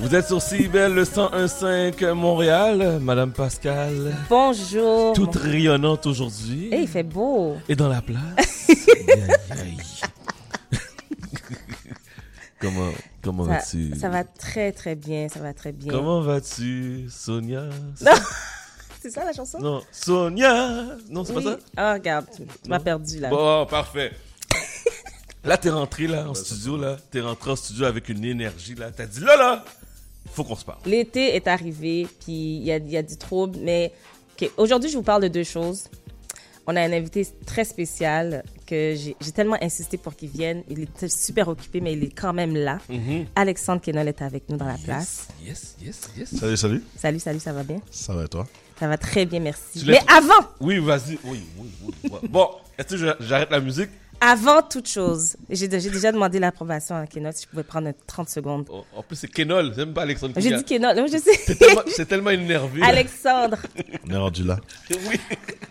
Vous êtes sur CIBEL le 101.5 Montréal, Madame Pascal. Bonjour. Toute rayonnante aujourd'hui. Et il fait beau. Et dans la place. Aïe, aïe. comment comment vas-tu? ça va très très bien, ça va très bien. Comment vas-tu, Sonia? Non. C'est ça la chanson? Non, Sonia! Non, c'est Oui. pas ça? Ah, regarde, tu tu m'as perdu là. Bon, parfait. Là, t'es rentré là en studio là. T'es rentré en studio avec une énergie là. T'as dit là là, faut qu'on se parle. L'été est arrivé, puis il y a, il y a du trouble, mais aujourd'hui, je vous parle de deux choses. On a un invité très spécial que j'ai tellement insisté pour qu'il vienne. Il est super occupé, mais il est quand même là. Alexandre Kenol est avec nous dans la place. Yes, yes, yes. Salut, salut. Salut, salut, ça va bien? Ça va et toi? Ça va très bien, merci. Mais avant, Oui, vas-y. Oui, oui, oui. Bon, est-ce que j'arrête la musique? Avant toute chose, j'ai déjà demandé l'approbation à Kenol si je pouvais prendre 30 secondes. Oh, En plus, c'est Kenol, même pas Alexandre J'ai dit Kenol, non, je C'est sais. tellement, c'est tellement énervé. là. Alexandre, On est rendu là. Oui.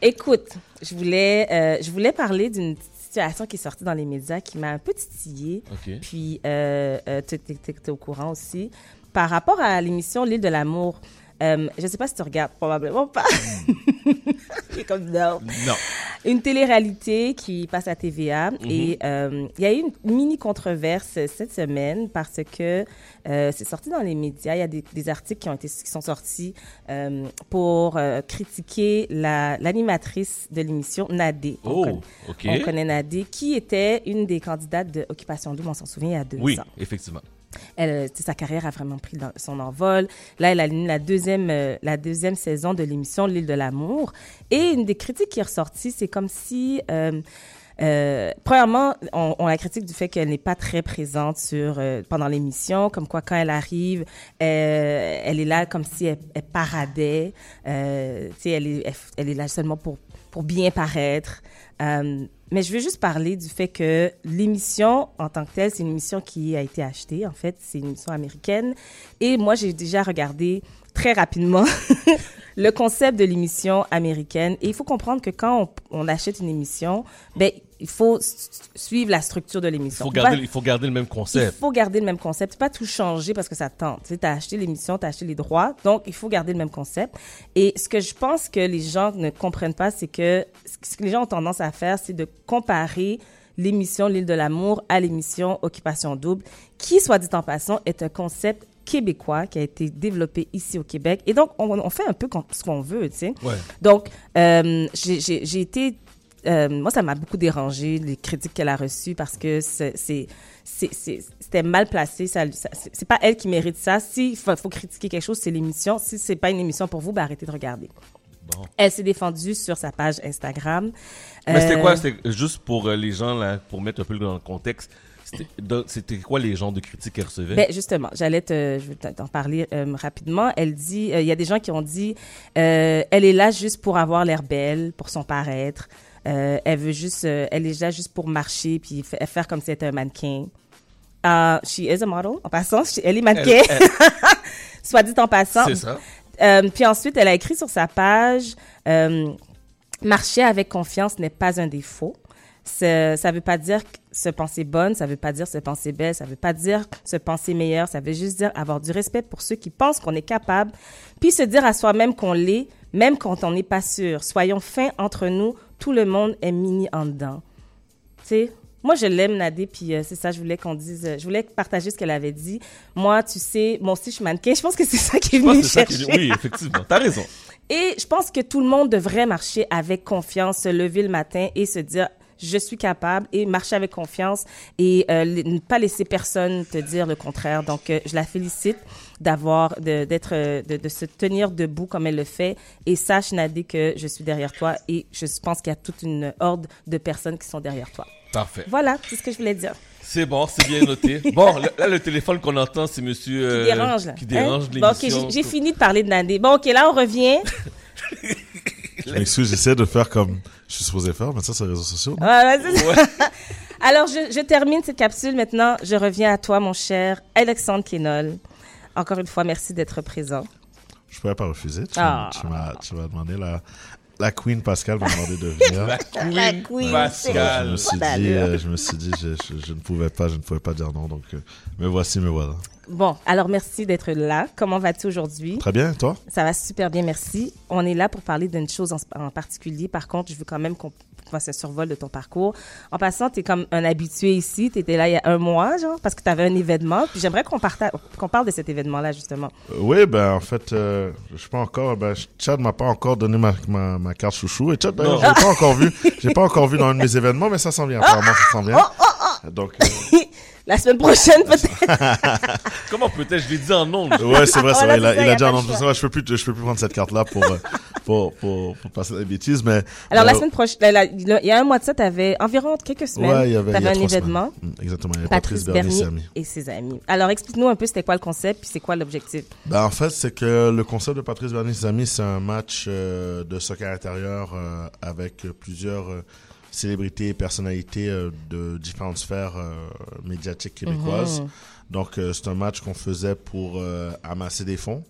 écoute, je voulais, euh, je voulais parler d'une situation qui est sortie dans les médias qui m'a un peu titillée. Puis, euh, euh, tu es, au courant aussi. Par rapport à l'émission L'île de l'amour, euh, je ne sais pas si tu regardes, probablement pas. Il est comme non. Non. Une télé-réalité qui passe à TVA. Et euh, il y a eu une mini controverse cette semaine parce que euh, c'est sorti dans les médias. Il y a des, des articles qui, ont été, qui sont sortis euh, pour euh, critiquer la- l'animatrice de l'émission, Nadé. On Oh, connaît- ok. On connaît Nadé, qui était une des candidates de Occupation Double, on s'en souvient, il y a deux Oui, ans. effectivement. Sais, sa carrière a vraiment pris son envol. Là, elle a la deuxième, euh, la deuxième saison de l'émission L'île de l'amour. Et une des critiques qui est ressortie, c'est comme si, euh, euh, premièrement, on, la critique du fait qu'elle n'est pas très présente sur euh, pendant l'émission, comme quoi quand elle arrive, euh, elle est là comme si elle, elle paradait. Euh, elle est, elle est là seulement pour pour bien paraître. Euh, mais je veux juste parler du fait que l'émission en tant que telle, c'est une émission qui a été achetée. En fait, c'est une émission américaine. Et moi, j'ai déjà regardé très rapidement le concept de l'émission américaine. Et il faut comprendre que quand on, on achète une émission, ben, il faut suivre la structure de Il l'émission. faut On peut garder, pas- il faut garder le même il concept. faut garder le même concept, pas tout changer parce que ça tente. Tu sais, as acheté l'émission, tu as acheté les droits, donc il faut garder le même concept. Et ce que je pense que les gens ne comprennent pas, c'est que ce que les gens ont tendance à faire, c'est de comparer l'émission L'île de l'amour à l'émission Occupation double, qui, soit dit en passant, est un concept québécois qui a été développé ici au Québec. Et donc, on, on fait un peu ce qu'on veut, tu sais. Ouais. Donc, euh, j'ai- été. euh, moi, ça m'a beaucoup dérangé, les critiques qu'elle a reçues, parce que c'est- c'était mal placé. Ça, ça- c'est pas elle qui mérite ça. S'il faut, faut critiquer quelque chose, c'est l'émission. Si c'est pas une émission pour vous, ben arrêtez de regarder. Bon. Elle s'est défendue sur sa page Instagram. Mais c'était Euh, quoi? C'était juste pour euh, les gens, là, pour mettre un peu dans le contexte. C'était quoi les genres de critiques qu'elle recevait? Ben justement, j'allais te, je vais t'en parler euh, rapidement. Elle dit, euh, il y a des gens qui ont dit, euh, elle est là juste pour avoir l'air belle, pour son paraître. Euh, elle veut juste, elle est là juste pour marcher puis fa- faire comme si elle était un mannequin. Uh, she is a model. En passant, elle est mannequin. Elle- Soit dit en passant. C'est ça. Puis ensuite, elle a écrit sur sa page Marcher avec confiance n'est pas un défaut. Ça ça veut pas dire se penser bonne, ça veut pas dire se penser belle, ça veut pas dire se penser meilleure, ça veut juste dire avoir du respect pour ceux qui pensent qu'on est capable, puis se dire à soi-même qu'on l'est, même quand on n'est pas sûr. Soyons fins entre nous, tout le monde est mini en dedans. Tu sais, moi, je l'aime, Nadé, puis euh, c'est ça, je voulais qu'on dise, euh, je voulais partager ce qu'elle avait dit. Moi, tu sais, moi aussi, je suis mannequin. Je pense que c'est ça qui est venu chercher. qui- Oui, effectivement. T'as raison. Et je pense que tout le monde devrait marcher avec confiance, se lever le matin et se dire je suis capable et marcher avec confiance et euh, ne pas laisser personne te dire le contraire. Donc, euh, je la félicite d'avoir, de, d'être, euh, de, de se tenir debout comme elle le fait et sache, Nadé, que je suis derrière toi et je pense qu'il y a toute une horde de personnes qui sont derrière toi. Parfait. Voilà, c'est ce que je voulais dire. C'est bon, c'est bien noté. Bon, là, le téléphone qu'on entend, c'est monsieur... euh, Qui dérange, là. Qui dérange Hein? Bon, ok, j'ai fini de parler de Nadé. Bon, ok, là, on revient. Je m'excuse, j'essaie de faire comme je suis supposé faire, mais ça, c'est les réseaux sociaux. Voilà, ça. Alors, je, je termine cette capsule maintenant. Je reviens à toi, mon cher Alexandre Kenol. Encore une fois, merci d'être présent. Je pourrais pas refuser. Tu, tu m'as, tu m'as demandé la, la Queen Pascal m'a demandé de venir. La Queen Queen, je Pascal. me suis dit, euh, je me suis dit, je, je, je ne pouvais pas, je ne pouvais pas dire non. Donc, euh, me voici, me voilà. Bon, alors merci d'être là. Comment vas-tu aujourd'hui? Très bien, toi? Ça va super bien, merci. On est là pour parler d'une chose en, en particulier. Par contre, je veux quand même qu'on fasse un survol de ton parcours. En passant, tu es comme un habitué ici. Tu étais là il y a un mois, genre, parce que tu avais un événement. Puis j'aimerais qu'on qu'on parle de cet événement-là, justement. Euh, oui, ben en fait, euh, je sais pas encore. Ben, Chad m'a pas encore donné ma, ma, ma carte chouchou. Et Chad, d'ailleurs, Non. j'ai pas encore vu. J'ai pas encore vu dans un de mes événements, mais ça s'en vient. Apparemment, ça s'en vient. Donc, euh, La semaine prochaine, peut-être. Comment peut-être Je l'ai dit en nom. ouais, c'est vrai, c'est Voilà, vrai. Il a, il dit en nom. Je peux plus, je peux plus prendre cette carte-là pour, euh, pour, pour, pour passer des bêtises, mais. Alors, la euh, semaine prochaine, il y a un mois de ça, tu avais environ quelques semaines. Ouais, il y avait. un événement. semaines. Mm, Exactement. Il y avait Patrice Bernier Bernier. et ses amis. Alors, explique-nous un peu c'était quoi le concept puis c'est quoi l'objectif? Ben, en fait, c'est que le concept de Patrice Bernier et ses amis, c'est un match euh, de soccer intérieur euh, avec plusieurs euh, célébrités et personnalités euh, de différentes sphères euh, médiatiques québécoises. Mhm. Donc, euh, c'est un match qu'on faisait pour amasser des fonds.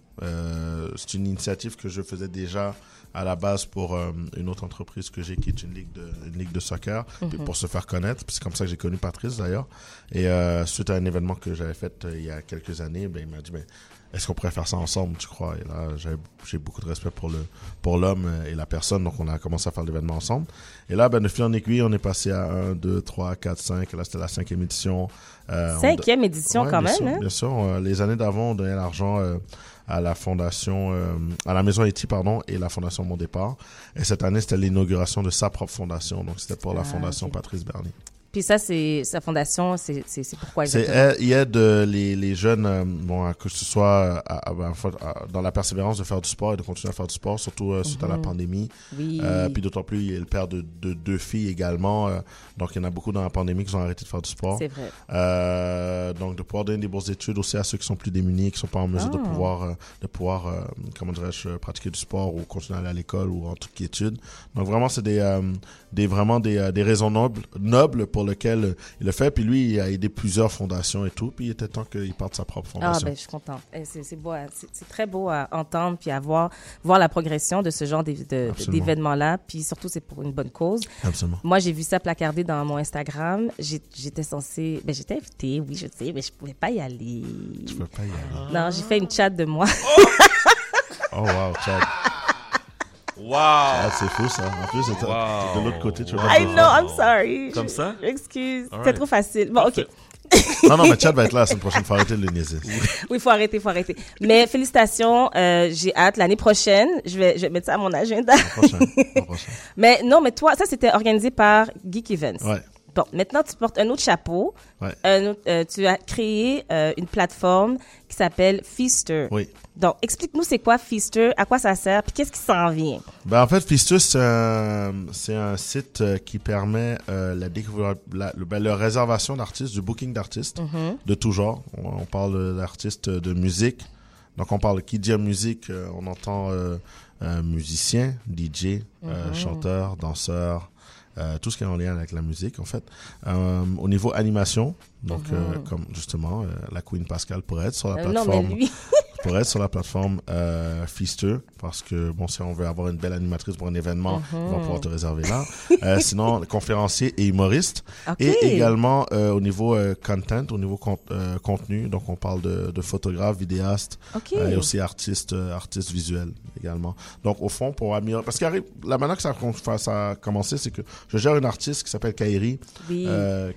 C'est une initiative que je faisais déjà à la base pour euh, une autre entreprise que j'ai qui est une ligue de, une ligue de soccer puis pour se faire connaître. C'est comme ça que j'ai connu Patrice d'ailleurs. Et euh, suite à un événement que j'avais fait euh, il y a quelques années, ben, il m'a dit ben, est-ce qu'on pourrait faire ça ensemble, tu crois? Et là, j'ai- beaucoup de respect pour le pour l'homme euh, et la personne, donc on a commencé à faire l'événement ensemble. Et là, ben, de fil en aiguille, on est passé à 1, 2, 3, 4, 5. Là, c'était la cinquième édition. Euh, on- Cinquième édition Ouais, quand bien même, sûr, hein? Bien sûr. Euh, les années d'avant, on donnait l'argent euh, à la fondation, à la maison Haïti, pardon, et la fondation Mon Départ. Et cette année, c'était l'inauguration de sa propre fondation. Donc, c'était pour la Ah, fondation. Patrice Bernier. Puis ça, c'est sa fondation, c'est pourquoi exactement? il aide les, les jeunes, euh, bon, que ce soit à- à- ben, à- dans la persévérance de faire du sport et de continuer à faire du sport, surtout euh, suite à la Mhm. pandémie. Oui. Euh, puis d'autant plus, il est le père de, de deux filles également. euh, donc, il y en a beaucoup dans la pandémie qui ont arrêté de faire du sport. c'est vrai. Donc de pouvoir donner des bourses d'études aussi à ceux qui sont plus démunis, qui sont pas en mesure de Ah. pouvoir, de pouvoir, comment dirais-je, pratiquer du sport ou continuer à aller à l'école ou en toute étude. Donc vraiment c'est des, des vraiment des, des raisons nobles, nobles pour lesquelles euh, il le fait. Puis lui, il a aidé plusieurs fondations et tout. Puis il était temps qu'il parte sa propre Ah, fondation. ben, je suis contente. Eh, C'est beau, très beau à entendre puis à voir, voir la progression de ce genre d'événements-là. Puis surtout, c'est pour une bonne cause. Absolument. Moi, j'ai vu ça placardé dans mon Instagram. J'étais censée, ben, j'étais invitée, oui, je sais, mais je pouvais pas y aller. Tu peux pas y aller. Non, j'ai fait une chat de moi. Oh wow, Chad. Wow. Ah, c'est fou ça. En plus, Wow. de l'autre côté. Tu I know. I'm sorry. Comme ça? Excuse, All c'est right. trop facile. Bon, ok. Non, non, mais Chad va être là la semaine prochaine. Faut arrêter de le niaiser. Oui, faut arrêter, faut arrêter. Mais félicitations, euh, j'ai hâte. L'année prochaine, je vais, je vais mettre ça à mon agenda. Prochain. Prochain. Mais non, mais toi, ça, c'était organisé par Geek Events. Ouais. Bon, maintenant, tu portes un autre chapeau. Ouais. Un autre- euh, tu as créé euh, une plateforme qui s'appelle Feaster. Oui. Donc, explique-nous c'est quoi Feaster, à quoi ça sert, puis qu'est-ce qui s'en vient? Ben, en fait, Fistus, c'est un, site euh, qui permet euh, la, la, ben, la réservation d'artistes, du booking d'artistes Mhm. de tout genre. On, on parle d'artistes de musique. Donc, on parle qui dit musique, on entend musicien, DJ, euh, chanteur, danseur, euh, tout ce qui est en lien avec la musique, en fait. Euh, au niveau animation, donc, euh, comme justement, euh, la Queen Pascal pourrait être sur la Euh, non, plateforme mais lui, pour être sur la plateforme euh, Feaster parce que bon si on veut avoir une belle animatrice pour un événement on va pouvoir te réserver là Euh, sinon conférencier et humoriste OK. et également euh, au niveau euh, content au niveau con- euh, contenu donc on parle de, de photographe vidéaste OK. euh, et aussi artiste artiste visuel également donc au fond pour améliorer parce que la manière que ça, ça a commencé c'est que je gère une artiste qui s'appelle Kairi oui.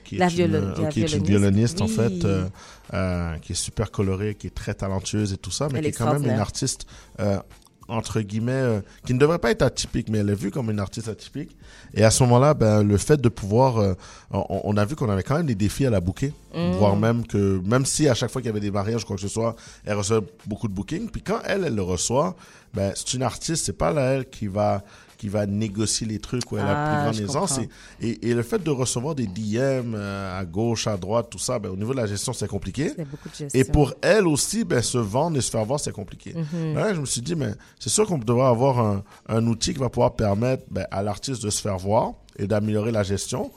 qui, La est une, la qui est une violoniste. violoniste en Oui. fait, qui est super colorée, qui est très talentueuse et tout ça, mais Elle qui est quand même une artiste euh, entre guillemets euh, qui ne devrait pas être atypique, mais elle est vue comme une artiste atypique. Et à ce moment-là, ben le fait de pouvoir, euh, on, on a vu qu'on avait quand même des défis à la booker, Mm. voire même que même si à chaque fois qu'il y avait des mariages ou quoi que ce soit, elle reçoit beaucoup de bookings. Puis quand elle, elle le reçoit, ben c'est une artiste, c'est pas là elle qui va qui va négocier les trucs où elle Ah, a plus je grande aisance. Et, et, et le fait de recevoir des DM euh, à gauche, à droite, tout ça, ben, au niveau de la gestion, c'est compliqué. Et pour elle aussi, ben, se vendre et se faire voir, c'est compliqué. Mhm. Là, je me suis dit, mais c'est sûr qu'on devrait avoir un, un outil qui va pouvoir permettre ben, à l'artiste de se faire voir et d'améliorer la gestion.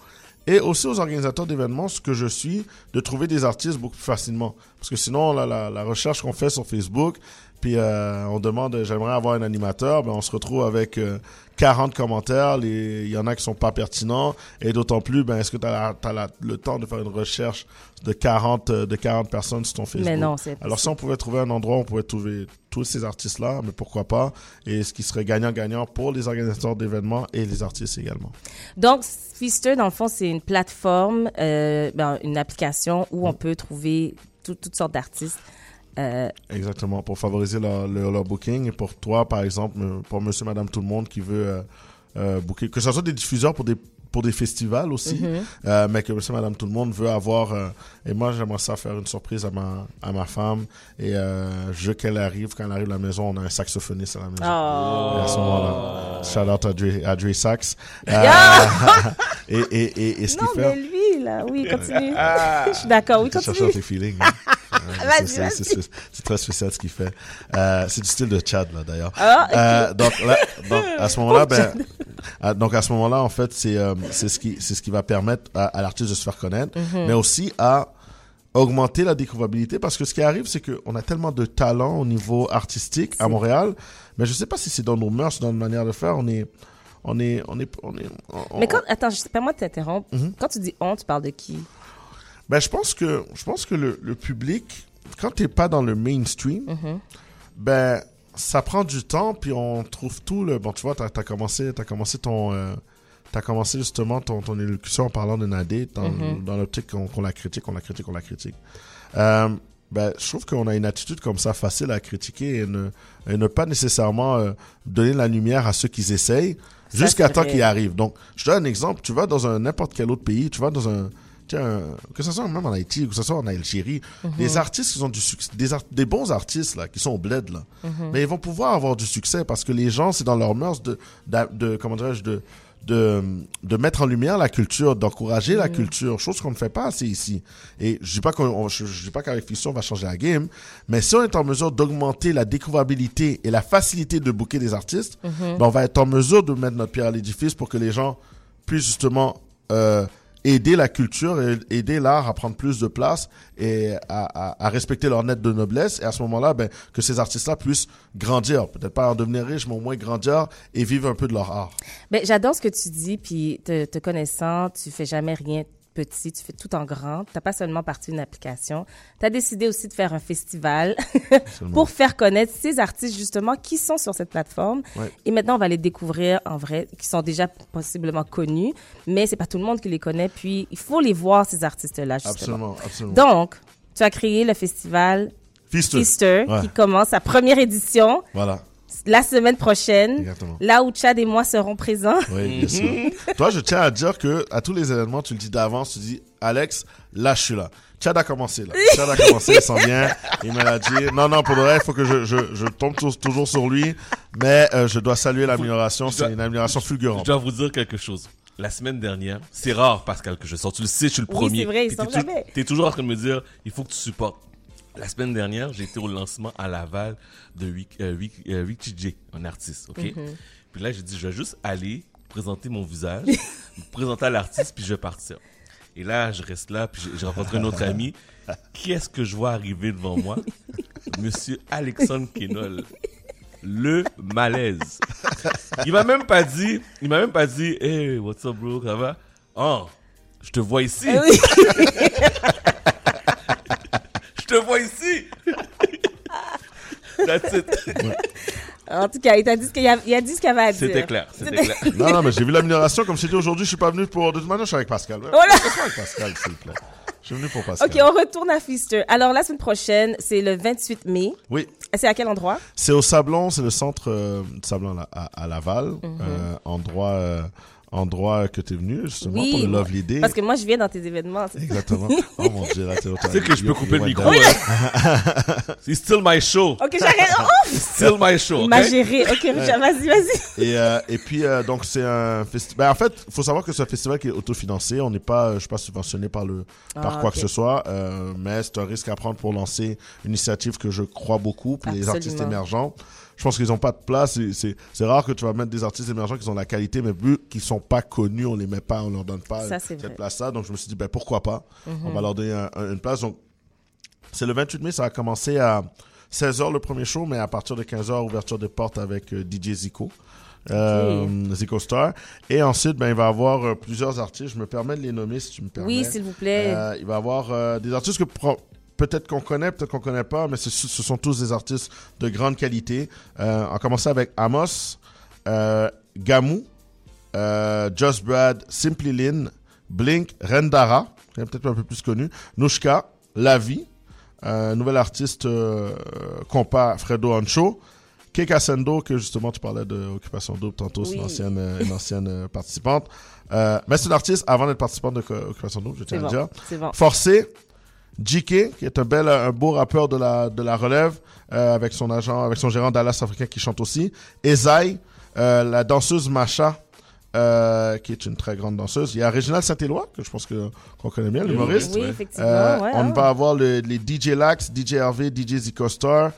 et aussi aux organisateurs d'événements, ce que je suis, de trouver des artistes beaucoup plus facilement. Parce que sinon, la, la, la recherche qu'on fait sur Facebook, puis euh, on demande, j'aimerais avoir un animateur, ben on se retrouve avec euh, 40 commentaires, les- il y en a qui sont pas pertinents, et d'autant plus, ben est-ce que tu as, le temps de faire une recherche de 40, euh, de 40 personnes sur ton Facebook? Mais non, c'est Alors si on pouvait trouver un endroit où on pouvait trouver tous ces artistes-là, mais pourquoi pas, et ce qui serait gagnant-gagnant pour les organisateurs d'événements et les artistes également. Donc, Feaster, dans le fond, c'est une plateforme, euh, ben, une application où on peut trouver tout- toutes sortes d'artistes. Euh, Exactement, pour favoriser leur, leur, leur booking. Et pour toi, par exemple, pour monsieur, madame, tout le monde qui veut euh, euh, booker, que ce soit des diffuseurs pour des, pour des festivals aussi, Mhm. euh, mais que monsieur, madame, tout le monde veut avoir. euh, et moi, j'aimerais ça faire une surprise à ma, à ma femme. Et euh, je veux qu'elle arrive. Quand elle arrive à la maison, on a un saxophoniste à la maison. oh. Et à ce moment-là, shout out à Dre, à Dre Sax. Euh, et, et, et, et ce qu'il fait. mais lui, là, oui, continue. Je suis d'accord, oui, continue. tes feelings. hein. C'est- très spécial ce qu'il fait. Euh, c'est du style de Chad, là, d'ailleurs. Ah. Euh, donc, là, donc, à ce moment-là, ben, à- donc, à ce moment-là, en fait, c'est, euh, c'est ce qui, c'est ce qui va permettre à, à l'artiste de se faire connaître, Mhm. mais aussi à augmenter la découvrabilité parce que ce qui arrive, c'est qu'on a tellement de talent au niveau artistique à Montréal, mais je sais pas si c'est dans nos mœurs, dans notre manière de faire, on est, on est, on est, on est, on- Mais quand, attends, je sais pas moi de t'interrompre. Mhm. Quand tu dis on, tu parles de qui? Ben, je pense que, je pense que le, le public, quand t'es pas dans le mainstream, Mhm. ben, ça prend du temps, puis on trouve tout le, bon, tu vois, t'as, t'as commencé, t'as commencé ton, euh, t'as commencé justement ton, ton élocution en parlant de Nadé dans, Mhm. dans l'optique qu'on, la critique, qu'on la critique, qu'on la critique. Euh, ben, je trouve qu'on a une attitude comme ça facile à critiquer et ne, et ne pas nécessairement euh, donner la lumière à ceux qui essayent jusqu'à temps qu'ils arrivent. Donc, je donne un exemple. Tu vas dans un n'importe quel autre pays, tu vas dans un, un- que ce soit même en Haïti, que ce soit en Algérie, Mhm. des artistes qui ont du succès, des, art- des bons artistes là, qui sont au bled là, Mhm. mais ils vont pouvoir avoir du succès parce que les gens, c'est dans leurs mœurs de, de, de- comment dirais-je, de, de, de mettre en lumière la culture, d'encourager la culture, chose qu'on ne fait pas assez ici. Et je dis pas qu'on, on- je, je dis pas qu'avec Fission on va changer la game, mais si on est en mesure d'augmenter la découvrabilité et la facilité de booker des artistes, ben, on va être en mesure de mettre notre pierre à l'édifice pour que les gens puissent justement euh, aider la culture aider l'art à prendre plus de place et à, à, à respecter leur net de noblesse. Et à ce moment-là, ben, que ces artistes-là puissent grandir. Peut-être pas en devenir riches, mais au moins grandir et vivre un peu de leur art. Ben, j'adore ce que tu dis, puis te, te connaissant, tu fais jamais rien petit, tu fais tout en grand. T'as pas seulement parti d'une application. Tu as décidé aussi de faire un festival pour faire connaître ces artistes justement qui sont sur cette plateforme. Ouais. Et maintenant, on va les découvrir en vrai, qui sont déjà possiblement connus, mais c'est pas tout le monde qui les connaît. Puis il faut les voir ces artistes-là justement. Absolument, absolument. Donc, tu as créé le festival Feaster. Easter Ouais. qui commence sa première édition Voilà, la semaine prochaine, exactement. là où Chad et moi serons présents. Oui, bien sûr. Toi, je tiens à dire que à tous les événements, tu le dis d'avance, tu dis, Alex, là, je suis là. Chad a commencé, là. Chad a commencé, il s'en vient. Il me l'a dit. Non, non, pour le vrai, il faut que je, je, je tombe tou- toujours sur lui. Mais euh, je dois saluer l'amélioration. je C'est une amélioration Je fulgurante. dois vous dire quelque chose. La semaine dernière, c'est rare, Pascal, que je sors. Tu le sais, je suis le Oui, premier. c'est vrai, il sort jamais. T'es toujours en train de me dire, il faut que tu supportes. La semaine dernière, j'ai été au lancement à Laval de Wik- euh, euh, J, un artiste, ok? Mhm. Puis là, j'ai dit, je vais juste aller présenter mon visage, me présenter à l'artiste, puis je vais partir. Et là, je reste là, puis j'ai- j'ai rencontré un autre ami. Qui est-ce que je vois arriver devant moi? Monsieur Alexandre Kenol. Le malaise. Il m'a même pas dit, il m'a même pas dit, hey, what's up, bro, ça va? Oh, je te vois ici. Te vois ici. That's it. En tout cas, il t'a dit ce qu'il y a, il a dit ce qu'il y avait à dire. C'était clair, c'était clair. Non, non, mais j'ai vu l'amélioration. Comme je dit aujourd'hui, je suis pas venu pour. De toute manière, je suis avec Pascal. Ouais, Voilà. laisse-moi avec Pascal, s'il vous plaît. Je suis venu pour Pascal. OK, on retourne à Feaster. Alors, la semaine prochaine, c'est le 28 mai. Oui, C'est à quel endroit? c'est au Sablon, c'est le centre euh, de Sablon à, à Laval, euh, endroit, euh, endroit que tu es venu justement Oui, pour le Lovely Day. Parce que moi, je viens dans tes événements. Exactement. Oh mon dieu, là, t'es Tu sais que je peux couper le micro. Hein. C'est still my show. OK, j'arrête. Oh! Still my show. Il m'a ok? géré. OK, Richard, vas-y, vas-y. Et, euh, et puis, euh, donc, c'est un festival. Ben, en fait, il faut savoir que c'est un festival qui est autofinancé. On n'est pas, euh, je suis pas subventionné par, le, par Ah, quoi ok. que ce soit. Euh, mais c'est un risque à prendre pour lancer une initiative que je crois beaucoup pour les artistes émergents. Je pense qu'ils n'ont pas de place. C'est rare que tu vas mettre des artistes émergents qui ont la qualité, mais vu qu'ils sont pas connus, on les met pas, on leur donne pas Ça, cette. Mhm. place-là. Donc je me suis dit, ben pourquoi pas? On va leur donner un- un- une place. Donc c'est le 28 mai, ça va commencer à 16h le premier show, mais à partir de 15h, ouverture des portes avec euh, DJ Zico. Euh, Zico Star. Et ensuite, ben, il va y avoir euh, plusieurs artistes. Je me permets de les nommer si tu me permets. Oui, s'il vous plaît. Euh, il va y avoir des artistes que peut-être qu'on connaît, peut-être qu'on connaît pas, mais ce, ce sont tous des artistes de grande qualité. On commence avec Amos, Gamou, euh, Just Brad, Simply Lynn, Blink, Rendara, qui est peut-être un peu plus connu, Nushka, Lavi, euh, nouvel artiste euh, compas Fredo Ancho, Keka Sendo, que justement tu parlais de Occupation Double tantôt, c'est une ancienne, euh, une ancienne euh, participante. Euh, mais c'est une artiste avant d'être participante de Co- Occupation Double, je tiens C'est à le bon. dire. Bon. Forcé, JK, qui est un bel, un beau rappeur de la, de la relève, euh, avec son agent, avec son gérant Dallas africain qui chante aussi. Ezai, euh, la danseuse Macha, euh, qui est une très grande danseuse. Il y a Réginald Saint-Éloi, que je pense que, qu'on connaît bien, l'humoriste. Oui, effectivement. Euh, ouais, on ah. va avoir le- les DJ Lax, DJ Hervé, DJ Zico Star.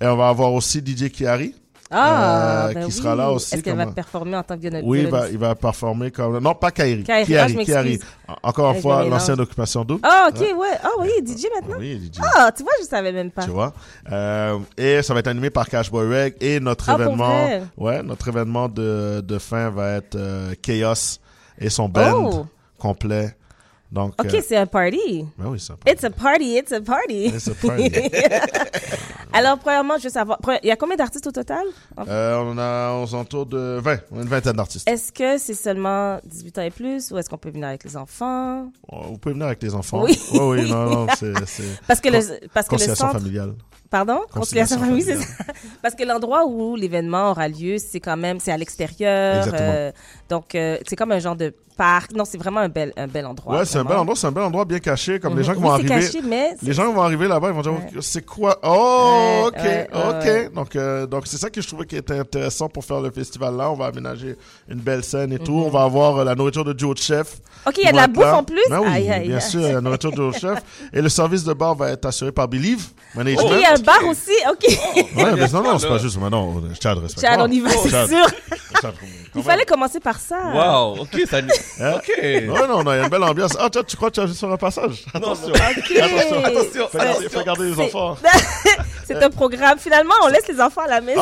Et on va avoir aussi DJ Kiari. Ah, euh, ben qui oui. sera là aussi Est-ce qu'elle comme- va performer en tant que violon- Oui, il va, violoniste? il va performer comme... Non, pas Kairi. Kairi, ah, m'excuse. Kiari. Encore une Je fois, l'ancienne occupation double. Ah, ok, ouais. Ah oui, DJ maintenant? Oui, DJ. Ah, tu vois, je savais même pas. Tu vois? Euh, et ça va être animé par Cashboy Reg. Et notre Ah, événement, ouais, notre événement de, de fin va être euh, Chaos et son band Oh. complet. Donc, Ok, euh, c'est un party. ben oui, c'est un peu- It's a party, it's a party. It's a party. Alors, premièrement, je veux savoir, il y a combien d'artistes au total? Euh, on a aux alentours de 20, on a une vingtaine d'artistes. Est-ce que c'est seulement 18 ans et plus ou est-ce qu'on peut venir avec les enfants? Oh, Vous pouvez venir avec les enfants. Oui. Oui, oui, non, non, c'est, c'est Parce que le, parce que le centre, familiale. pardon? Conciliation famille, c'est familiale. ça. Parce que l'endroit où l'événement aura lieu, c'est quand même, c'est à l'extérieur. Exactement. euh, donc, euh, c'est comme un genre de parc. Non, c'est vraiment un bel, un bel endroit. Ouais, c'est un bel endroit, c'est un bel endroit bien caché, comme les Mhm. gens qui Oui, vont arriver. caché, mais Les gens vont arriver là-bas, ils vont dire c'est quoi? Oh, Ouais, ok, ouais, ouais, ok. ouais. Donc, euh, donc c'est ça que je trouvais qui était intéressant pour faire le festival là. On va aménager une belle scène et tout. On va avoir euh, la nourriture de Joe Chef. OK, il y a de la bouffe en plus? Ben oui, Aïe, aïe, bien aïe. sûr, la nourriture de Joe Chef. Et le service de bar va être assuré par Believe Management. OK, il y a un bar aussi. OK. Ouais, mais non, non, c'est pas juste. Mais non, Chad, respecte. Chad, on y va, c'est sûr. Il fallait commencer par ça. Wow, ok, ça. Hein? Ok. Ouais, non, non, il y a une belle ambiance. Ah, tu crois que tu as juste sur un passage? Attention. OK. Attention, attention, Fais garder, attention. fais garder les enfants. C'est un programme. Finalement, on laisse les enfants à la maison.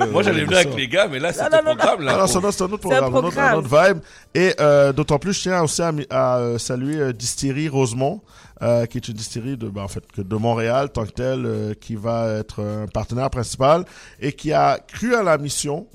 Ah, Moi, j'allais venir avec les gars, mais là, c'est un programme, là. Non, c'est un autre- c'est un autre C'est un programme, un autre, un autre vibe. Et euh, d'autant plus, je tiens aussi à, euh, saluer euh, Distillerie Rosemont, euh, qui est une distillerie de, ben, en fait, de Montréal, tant que telle, euh, qui va être un partenaire principal et qui a cru à la mission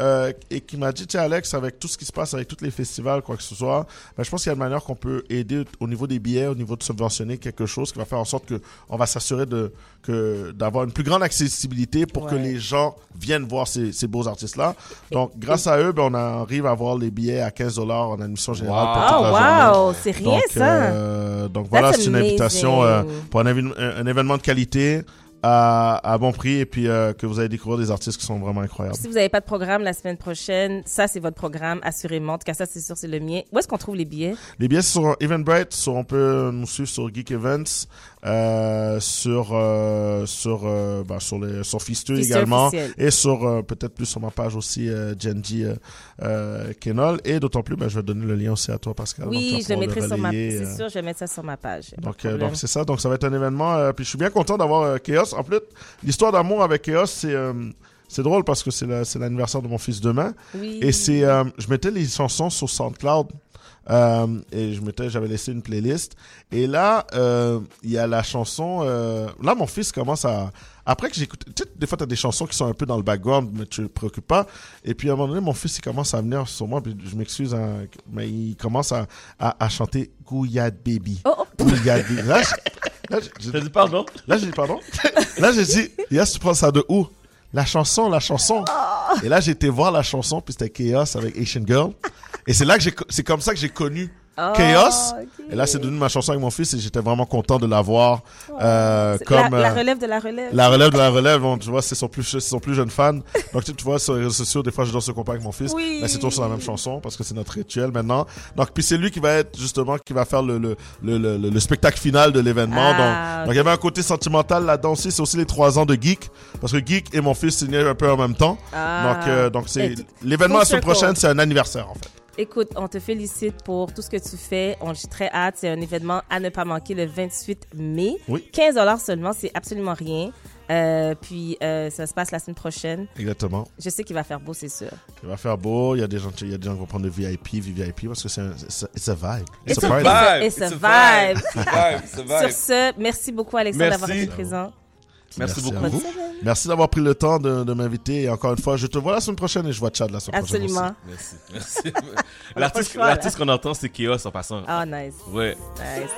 euh, et qui m'a dit, tiens Alex, avec tout ce qui se passe, avec tous les festivals, quoi que ce soit, ben, je pense qu'il y a une manière qu'on peut aider au niveau des billets, au niveau de subventionner quelque chose qui va faire en sorte que on va s'assurer de que d'avoir une plus grande accessibilité pour que les gens viennent voir ces, ces beaux artistes-là. Donc, grâce à eux, ben, on arrive à avoir les billets à 15 dollars en admission générale pour toute la journée. wow. C'est rien, Donc, ça. euh, donc voilà, c'est une invitation euh, pour un, évi- un- un événement de qualité à, à bon prix et puis euh, que vous allez découvrir des artistes qui sont vraiment incroyables. Si vous n'avez pas de programme la semaine prochaine, ça, c'est votre programme, assurément. En tout cas, ça, c'est sûr, c'est le mien. Où est-ce qu'on trouve les billets? Les billets sont sur Eventbrite, sur, on peut nous suivre sur Geek Events, euh, sur euh, sur euh, bah, sur les sur également officiel. et sur euh, peut-être plus sur ma page aussi euh, Genji Kenol et d'autant plus ben, je vais donner le lien aussi à toi Pascal. Oui, je le mettrai sur ma C'est sûr, je vais mettre ça sur ma page. Donc, donc c'est ça. Donc, ça va être un événement. puis, je suis bien content d'avoir Chaos. En plus, l'histoire d'amour avec Chaos, c'est c'est drôle parce que c'est la- c'est l'anniversaire de mon fils demain. oui. Et c'est, je mettais les chansons sur SoundCloud. Euh, et je mettais, j'avais laissé une playlist. Et là, euh, il y a la chanson. euh, là, mon fils commence à. Après que j'écoute, tu sais, des fois, t'as des chansons qui sont un peu dans le background, mais tu te préoccupes pas. Et puis, à un moment donné, mon fils, il commence à venir sur moi, puis je m'excuse, hein, mais il commence à, à, à chanter Gouillade Baby. Oh, oh. Gouillade Baby. Là, je- là, je- T'as dit pardon? Là, j'ai dit pardon. là, j'ai dit, Yes, tu prends ça de où? La chanson, la chanson. Et là, j'ai été voir la chanson, puis c'était Chaos avec Asian Girl. Et c'est là que j'ai, c'est comme ça que j'ai connu Oh, Chaos. Et là, c'est devenu ma chanson avec mon fils, et j'étais vraiment content de l'avoir euh, C'est comme la, la euh, relève de la relève. la relève de la relève. Bon, tu vois, c'est son plus, c'est son plus jeune fan. Donc, tu, tu vois, sur les réseaux sociaux, des fois, je danse au compas avec mon fils. Oui. Mais c'est toujours sur la même chanson, parce que c'est notre rituel maintenant. Donc, puis c'est lui qui va être, justement, qui va faire le, le, le, le, le spectacle final de l'événement. Ah, donc, donc, il y avait un côté sentimental là-dedans aussi. C'est aussi les trois ans de Geek. Parce que Geek et mon fils signaient un peu en même temps. Ah. Donc, euh, donc c'est, l'événement la semaine prochaine, c'est un anniversaire, en fait. Écoute, on te félicite pour tout ce que tu fais. On j'ai très hâte. C'est un événement à ne pas manquer le 28 mai. Oui. 15 dollars seulement, c'est absolument rien. Euh, puis euh, ça se passe la semaine prochaine. Exactement. Je sais qu'il va faire beau, c'est sûr. Il va faire beau. Il y a des gens, il y a des gens qui vont prendre le VIP, VIP parce que c'est un, it's a, it's a vibe. It's a a party. vibe. It's a vibe. It's a vibe. It's a Sur vibe. ce, merci beaucoup Alexandre d'avoir été présent. Merci beaucoup. Merci d'avoir pris le temps de, de m'inviter. Et encore une fois, je te vois la semaine prochaine et je vois Chad la semaine prochaine. Absolument. Merci. Merci. L'artiste qu'on entend, c'est Chaos en passant. Ah, nice. Ouais. Nice.